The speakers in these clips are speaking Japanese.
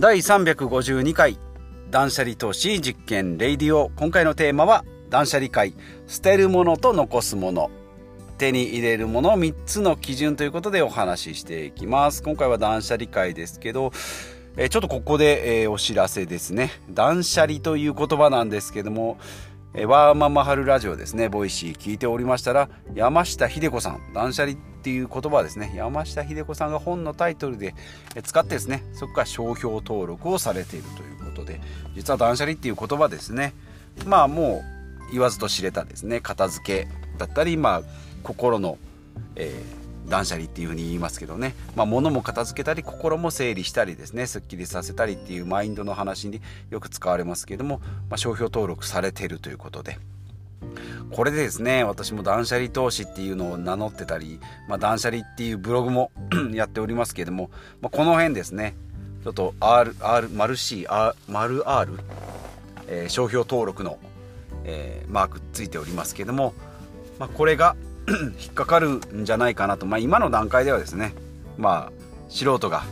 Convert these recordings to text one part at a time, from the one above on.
第352回断捨離投資実験レイディオ。今回のテーマは断捨離回捨てるものと残すもの。手に入れるもの3つの基準ということでお話ししていきます。今回は断捨離回ですけどえちょっとここで、えー、お知らせですね。断捨離という言葉なんですけどもえワーママハルラジオですね、ボイシー聞いておりましたら、山下英子さん、断捨離っていう言葉ですね、山下英子さんが本のタイトルで使ってですね、そこから商標登録をされているということで、実は断捨離っていう言葉ですね、まあもう言わずと知れたですね、片付けだったり、まあ心の、えー断捨離っていうふうに言いますけどね、まあ、物も片付けたり心も整理したりですねすっきりさせたりっていうマインドの話によく使われますけども、まあ、商標登録されてるということで。これでですね私も断捨離投資っていうのを名乗ってたり、まあ、断捨離っていうブログも やっておりますけれども、まあ、この辺ですねちょっと R、R、丸 C、R、丸 R、えー、商標登録の、えー、マークついておりますけれども、まあ、これが 引っかかるんじゃないかなと、まあ、今の段階ではですねまあ素人が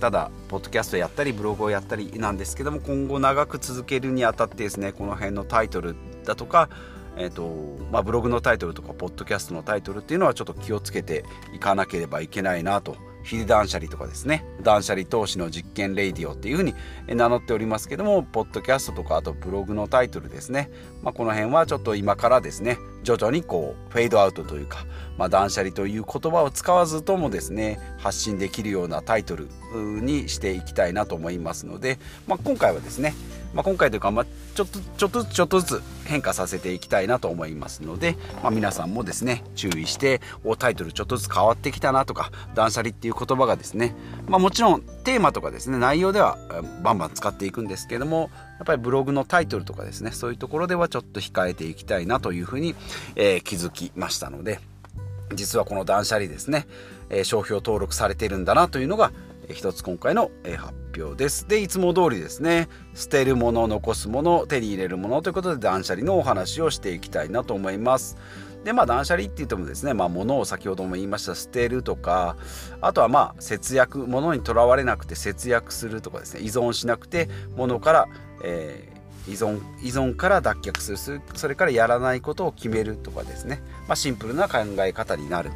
ただポッドキャストやったりブログをやったりなんですけども今後長く続けるにあたってですねこの辺のタイトルだとかえーとまあ、ブログのタイトルとかポッドキャストのタイトルっていうのはちょっと気をつけていかなければいけないなと。ヒデ断捨離とかですね。断捨離投資の実験レイディオっていうふうに名乗っておりますけどもポッドキャストとかあとブログのタイトルですね、まあ、この辺はちょっと今からですね徐々にこうフェードアウトというか、まあ、断捨離という言葉を使わずともですね発信できるようなタイトルにしていきたいなと思いますので、まあ、今回はですねまあ、今回というか、ま、ちょっとちょっとずつちょっとずつ変化させていきたいなと思いますので、ま、皆さんもですね注意しておタイトルちょっとずつ変わってきたなとか断捨離っていう言葉がですね、ま、もちろんテーマとかですね内容ではバンバン使っていくんですけどもやっぱりブログのタイトルとかですねそういうところではちょっと控えていきたいなというふうに、えー、気づきましたので実はこの断捨離ですね、えー、商標登録されてるんだなというのが一つ今回の発表です。で、いつも通りですね、捨てるもの、残すもの、手に入れるものということで断捨離のお話をしていきたいなと思います。で、まあ断捨離って言ってもですね、まあ物を先ほども言いました捨てるとか、あとはまあ節約、物にとらわれなくて節約するとかですね、依存しなくて物から、えー依存依存から脱却するそれからやらないことを決めるとかですね、まあ、シンプルな考え方になる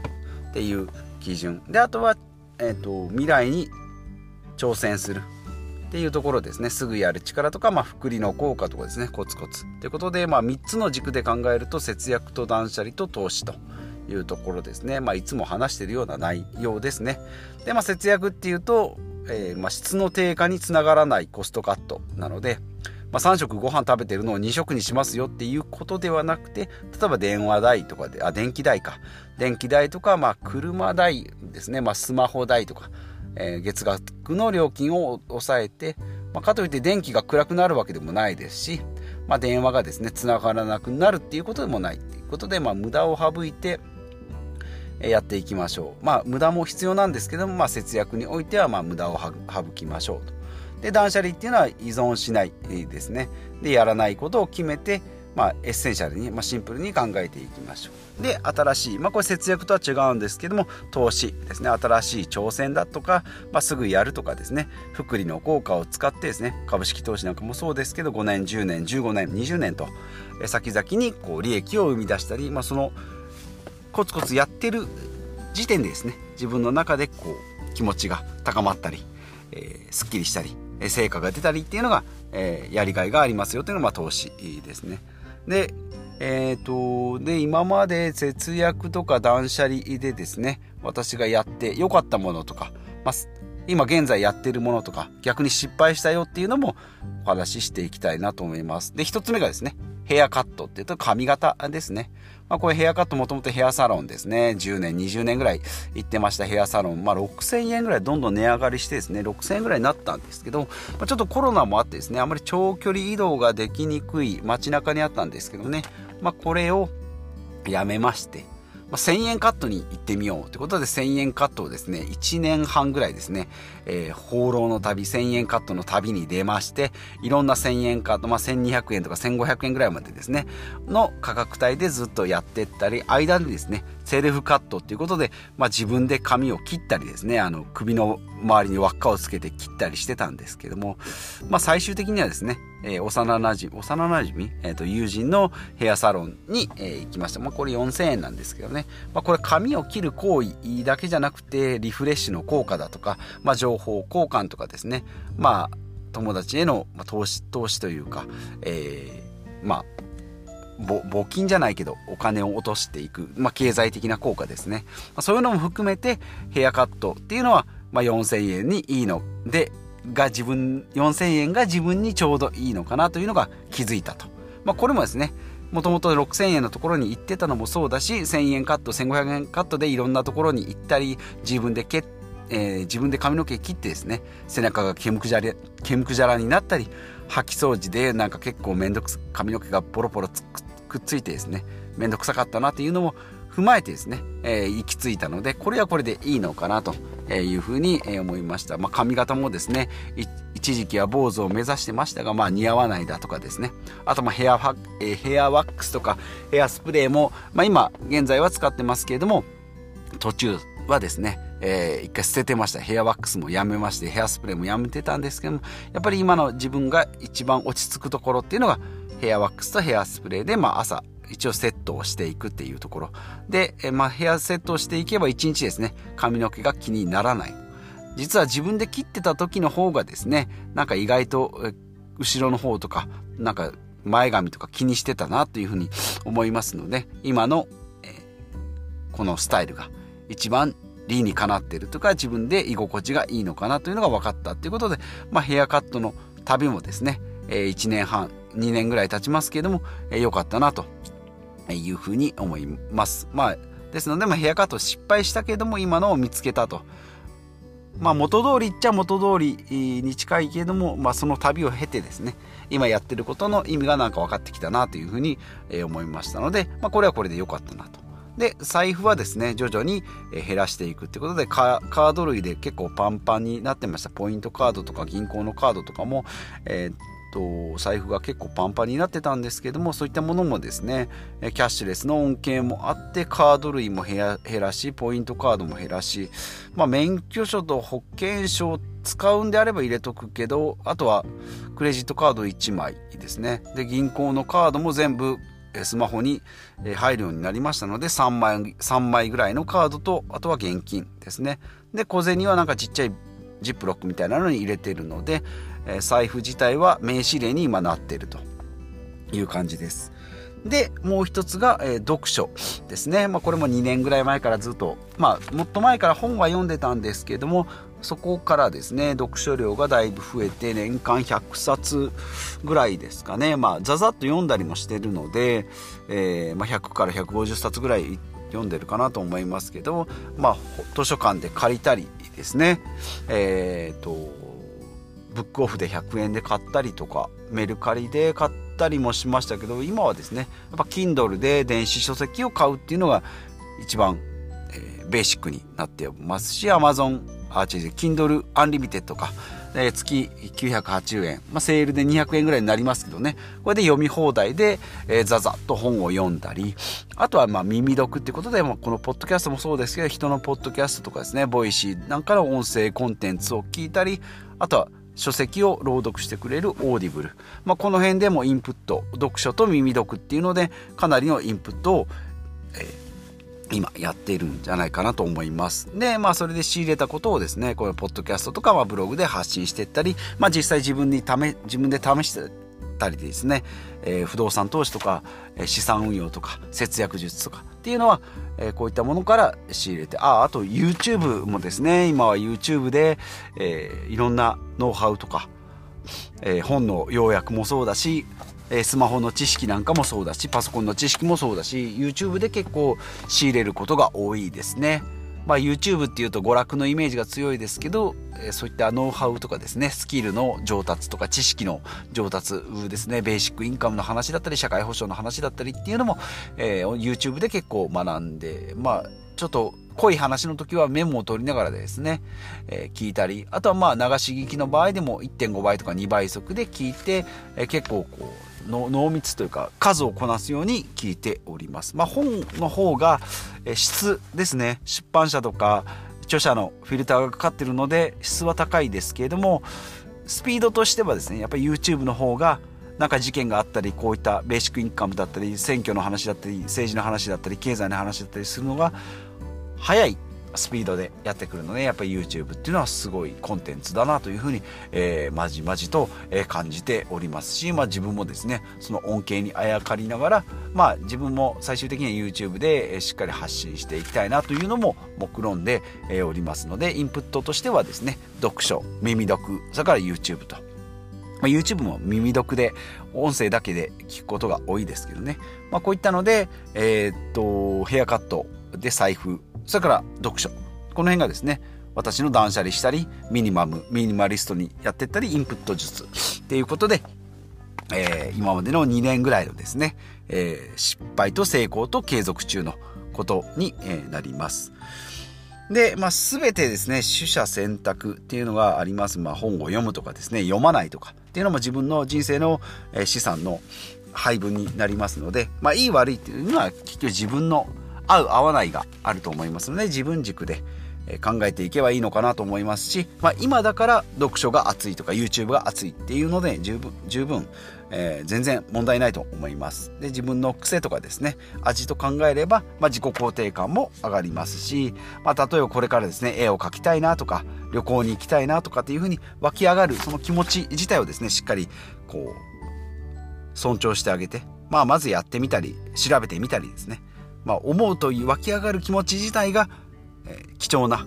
っていう基準。であとは、えーと未来に挑戦する。っていうところですね。すぐやる力とか、まあ、福利の効果とかですね。コツコツということで、まあ、3つの軸で考えると節約と断捨離と投資というところですね、まあ、いつも話しているような内容ですね。で、まあ、節約っていうと、えー、まあ、質の低下につながらないコストカットなので、まあ、3食ご飯食べてるのを2食にしますよっていうことではなくて例えば電話代とかであ電気代か。電気代とか、まあ、車代ですね、まあ、スマホ代とかえー、月額の料金を抑えて、まあ、かといって電気が暗くなるわけでもないですし、まあ、電話がですねつながらなくなるっていうことでもないっていうことで、まあ、無駄を省いてやっていきましょう。まあ無駄も必要なんですけども、まあ、節約においてはまあ無駄を省きましょうと。で断捨離っていうのは依存しないですね。でやらないことを決めてまあ、エッセンシャルに、まあ、シンプルに考えていきましょう。で、新しい、まあ、これ節約とは違うんですけども、投資ですね、新しい挑戦だとか、まあ、すぐやるとかですね、複利の効果を使ってですね、株式投資なんかもそうですけど、5年、10年、15年、20年と、先々にこう利益を生み出したり、まあ、そのコツコツやってる時点でですね、自分の中でこう気持ちが高まったり、えー、すっきりしたり、成果が出たりっていうのが、えー、やりがいがありますよというのが、まあ、投資ですね。で、えっ、ー、と、で、今まで節約とか断捨離でですね、私がやって良かったものとか、まあ、今現在やってるものとか、逆に失敗したよっていうのもお話ししていきたいなと思います。で、一つ目がですね、ヘアカットっていうと髪型ですね。まあ、これヘアカットもともとヘアサロンですね。10年、20年ぐらい行ってましたヘアサロン。まあ、6000円ぐらいどんどん値上がりしてですね、6000円ぐらいになったんですけど、まあ、ちょっとコロナもあってですね、あまり長距離移動ができにくい街中にあったんですけどね、まあ、これをやめまして、まあ、1000円カットに行ってみようということで1000円カットをですね1年半ぐらいですね、えー、放浪の旅1000円カットの旅に出ましていろんな1000円カット、まあ、1200円とか1500円ぐらいまでですねの価格帯でずっとやってったり間でですねセルフカットっていうことで、まあ、自分で髪を切ったりですねあの首の周りに輪っかをつけて切ったりしてたんですけども、まあ、最終的にはですね、えー、幼なじ幼なじみ、えーと、友人のヘアサロンに、えー、行きました、まあ、これ4000円なんですけどね、まあ、これ髪を切る行為だけじゃなくてリフレッシュの効果だとか、まあ、情報交換とかですね。まあ友達への投資投資というか、えー、まあ募金じゃないけどお金を落としていく、まあ、経済的な効果ですね、まあ、そういうのも含めてヘアカットっていうのは、まあ、4000円にいいのでが自分4000円が自分にちょうどいいのかなというのが気づいたと、まあ、これもですねもともと6000円のところに行ってたのもそうだし1000円カット1500円カットでいろんなところに行ったり自分で蹴ってえー、自分で髪の毛切ってですね背中が毛むくじゃら毛むくじゃらになったり掃き掃除でなんか結構めんどく髪の毛がポロポロくっついてですねめんどくさかったなっていうのも踏まえてですね、えー、行き着いたのでこれはこれでいいのかなとえいうふうに思いました、まあ、髪型もですね一時期は坊主を目指してましたが、まあ、似合わないだとかですね。あとまヘアファ、え、ヘアワックスとかヘアスプレーも、まあ、今現在は使ってますけれども途中はですね、えー、一回捨ててました。ヘアワックスもやめましてヘアスプレーもやめてたんですけどもやっぱり今の自分が一番落ち着くところっていうのがヘアワックスとヘアスプレーで、まあ、朝一応セットをしていくっていうところ。で、まあ、ヘアセットをしていけば一日ですね髪の毛が気にならない。実は自分で切ってた時の方がですねなんか意外と後ろの方とかなんか前髪とか気にしてたなというふうに思いますので今の、え、このスタイルが一番理にかなってるとか自分で居心地がいいのかなというのが分かったということで、まあ、ヘアカットの旅もですね、え、1年半2年ぐらい経ちますけれども、えー、かったなというふうに思います。まあ、ですので、まあ、ヘアカット失敗したけども今のを見つけたと。まあ、元通りっちゃ元通りに近いけども、まあ、その旅を経てですね今やってることの意味がなんか分かってきたなというふうに思いましたので、まあ、これはこれで良かったなと。で財布はですね徐々に減らしていくってことでカード類で結構パンパンになってましたポイントカードとか銀行のカードとかも、えー、と財布が結構パンパンになってたんですけどもそういったものもですねキャッシュレスの恩恵もあってカード類も減らしポイントカードも減らし、まあ、免許証と保険証使うんであれば入れとくけどあとはクレジットカード1枚ですね。で銀行のカードも全部スマホに入るようになりましたので3枚 ,3 枚ぐらいのカードとあとは現金ですね。で小銭はなんかちっちゃいジップロックみたいなのに入れてるので、え財布自体は名刺入れに今なってるという感じです。で、もう一つが、えー、読書ですね。まあ、これも2年ぐらい前からずっと、まあ、もっと前から本は読んでたんですけども、そこからですね、読書量がだいぶ増えて、年間100冊ぐらいですかね。まあ、ざざっと読んだりもしてるので、えー、まあ、100から150冊ぐらい読んでるかなと思いますけど、まあ、図書館で借りたりですね、えっ、ー、と、ブックオフで100円で買ったりとかメルカリで買ったりもしましたけど今はですねやっぱ Kindle で電子書籍を買うっていうのが一番、えー、ベーシックになってますし Amazon あ違う Kindle Unlimited か、えー、月980円、まあ、セールで200円ぐらいになりますけどね。これで読み放題で、えー、ザザッと本を読んだり。あとはまあ耳読ってことで、まあ、このポッドキャストもそうですけど人のポッドキャストとかですねボイシーなんかの音声コンテンツを聞いたりあとは書籍を朗読してくれるオーディブル、まあ、この辺でもインプット読書と耳読っていうのでかなりのインプットを、えー、今やっているんじゃないかなと思います。で、まあそれで仕入れたことをですね、これポッドキャストとか、まあ、ブログで発信していったり、まあ実際自分に試、自分で試してたりですね、えー、不動産投資とか、え資産運用とか節約術とかっていうのは、えー、こういったものから仕入れてああと YouTube もですね今は YouTube で、えー、いろんなノウハウとか、え本の要約もそうだしえスマホの知識なんかもそうだしパソコンの知識もそうだし YouTube で結構仕入れることが多いですね。まあ、YouTube っていうと娯楽のイメージが強いですけど、えそういったノウハウとかですねスキルの上達とか知識の上達ですねベーシックインカムの話だったり社会保障の話だったりっていうのも、え、YouTube で結構学んでまあちょっと濃い話の時はメモを取りながらですね、えー、聞いたりあとはまあ流し聞きの場合でも1.5倍とか2倍速で聞いて、えー、結構こう濃密というか数をこなすように聞いております。まあ、本の方が、えー、質ですね出版社とか著者のフィルターがかかってるので質は高いですけれどもスピードとしてはですねやっぱり YouTube の方がなんか事件があったりこういったベーシックインカムだったり選挙の話だったり政治の話だったり経済の話だったりするのが速いスピードでやってくるのでやっぱり YouTube っていうのはすごいコンテンツだなというふうに、えー、まじまじと、感じておりますし、まあ、自分もですねその恩恵にあやかりながら、まあ、自分も最終的には YouTube でしっかり発信していきたいなというのも目論んでおりますのでインプットとしてはですね読書耳読それから YouTube と。ま、YouTube も耳読で音声だけで聞くことが多いですけどね、まあ、こういったので、えー、っとヘアカットで財布。それから読書。この辺がですね私の断捨離したりミニマムミニマリストにやってったりインプット術。っていうことで、えー、今までの2年ぐらいのですね、えー、失敗と成功と継続中のことに、え、なります。で、まあ、全てですね取捨選択っていうのがあります、まあ、本を読むとかですね読まないとか。っていうのも自分の人生の資産の配分になりますので、まあ、いい悪いっていうのは結局自分の合う合わないがあると思いますので自分軸で考えていけばいいのかなと思いますし、まあ、今だから読書が熱いとか YouTube が熱いっていうので十分十分、えー、全然問題ないと思います。で自分の癖とかですね味と考えれば、まあ、自己肯定感も上がりますし、まあ、例えばこれからですね絵を描きたいなとか旅行に行きたいなとかっていうふうに湧き上がるその気持ち自体をですねしっかりこう尊重してあげて、まあ、まずやってみたり調べてみたりですね。まあ、思うという湧き上がる気持ち自体が、えー、貴重な、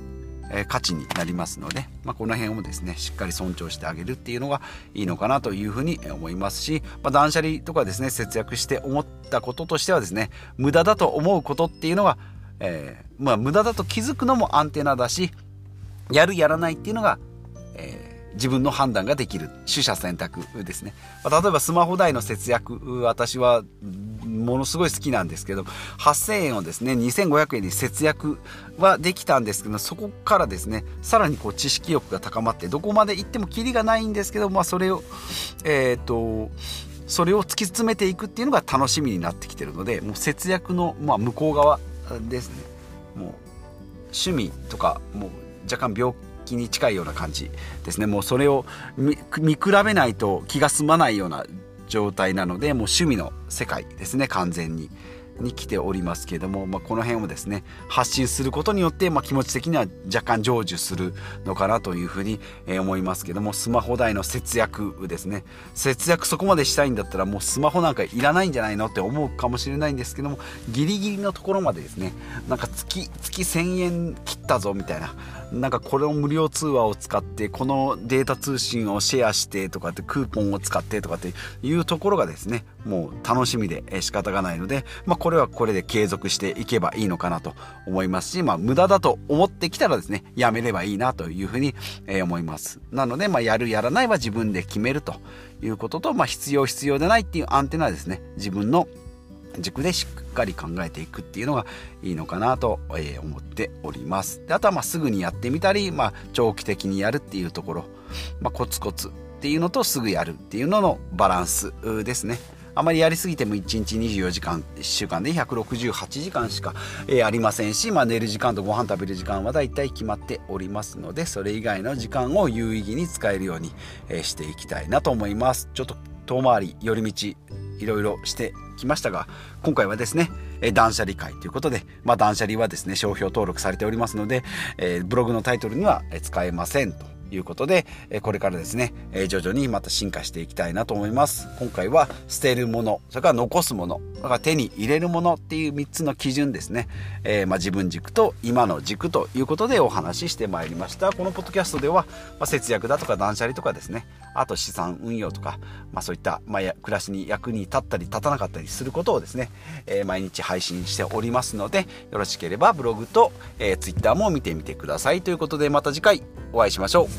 えー、価値になりますので、まあ、この辺をですねしっかり尊重してあげるっていうのがいいのかなというふうに思いますし、まあ、断捨離とかですね節約して思ったこととしてはですね無駄だと思うことっていうのが、えー、まあ、無駄だと気づくのもアンテナだしやるやらないっていうのが、えー自分の判断ができる取捨選択ですね、ま、例えばスマホ代の節約私はものすごい好きなんですけど8000円をですね2500円に節約はできたんですけどそこからですねさらにこう知識欲が高まってどこまで行ってもキリがないんですけど、まあ、それをえっ、とそれを突き詰めていくっていうのが楽しみになってきてるのでもう節約の、まあ、向こう側ですね。もう趣味とかもう若干病気に近いような感じですねもうそれを見比べないと気が済まないような状態なのでもう趣味の世界ですね完全に。に来ておりますけれども、まあ、この辺をですね発信することによって、まあ、気持ち的には若干成就するのかなというふうに、思いますけどもスマホ代の節約ですね。節約そこまでしたいんだったらもうスマホなんかいらないんじゃないのって思うかもしれないんですけどもギリギリのところまでですねなんか月月1000円切ったぞみたいななんかこれを無料通話を使ってこのデータ通信をシェアしてとかってクーポンを使ってとかっていうところがですねもう楽しみで仕方がないので、まあ、これはこれで継続していけばいいのかなと思いますし、まあ、無駄だと思ってきたらですねやめればいいなというふうに思います。なので、まあ、やるやらないは自分で決めるということと、まあ、必要必要でないっていうアンテナですね自分の軸でしっかり考えていくっていうのがいいのかなと思っております。であとはまあすぐにやってみたり、まあ、長期的にやるっていうところ、まあ、コツコツっていうのとすぐやるっていうののバランスですね。あまりやりすぎても1日24時間1週間で168時間しか、えありませんし、まあ、寝る時間とご飯食べる時間はだいたい決まっておりますのでそれ以外の時間を有意義に使えるように、えしていきたいなと思います。ちょっと遠回り寄り道いろいろしてきましたが今回はですね断捨離会ということで、まあ、断捨離はですね商標登録されておりますので、えー、ブログのタイトルには使えませんと。いうことでこれからですね徐々にまた進化していきたいなと思います。今回は捨てるものそれから残すものだから手に入れるものっていう3つの基準ですね、えー、まあ、自分軸と今の軸ということでお話ししてまいりました。このポッドキャストでは、まあ、節約だとか断捨離とかですね。あと資産運用とか、まあ、そういった、まあ、暮らしに役に立ったり立たなかったりすることをですね、えー、毎日配信しておりますのでよろしければブログと、えー、ツイッターも見てみてください。ということでまた次回お会いしましょう。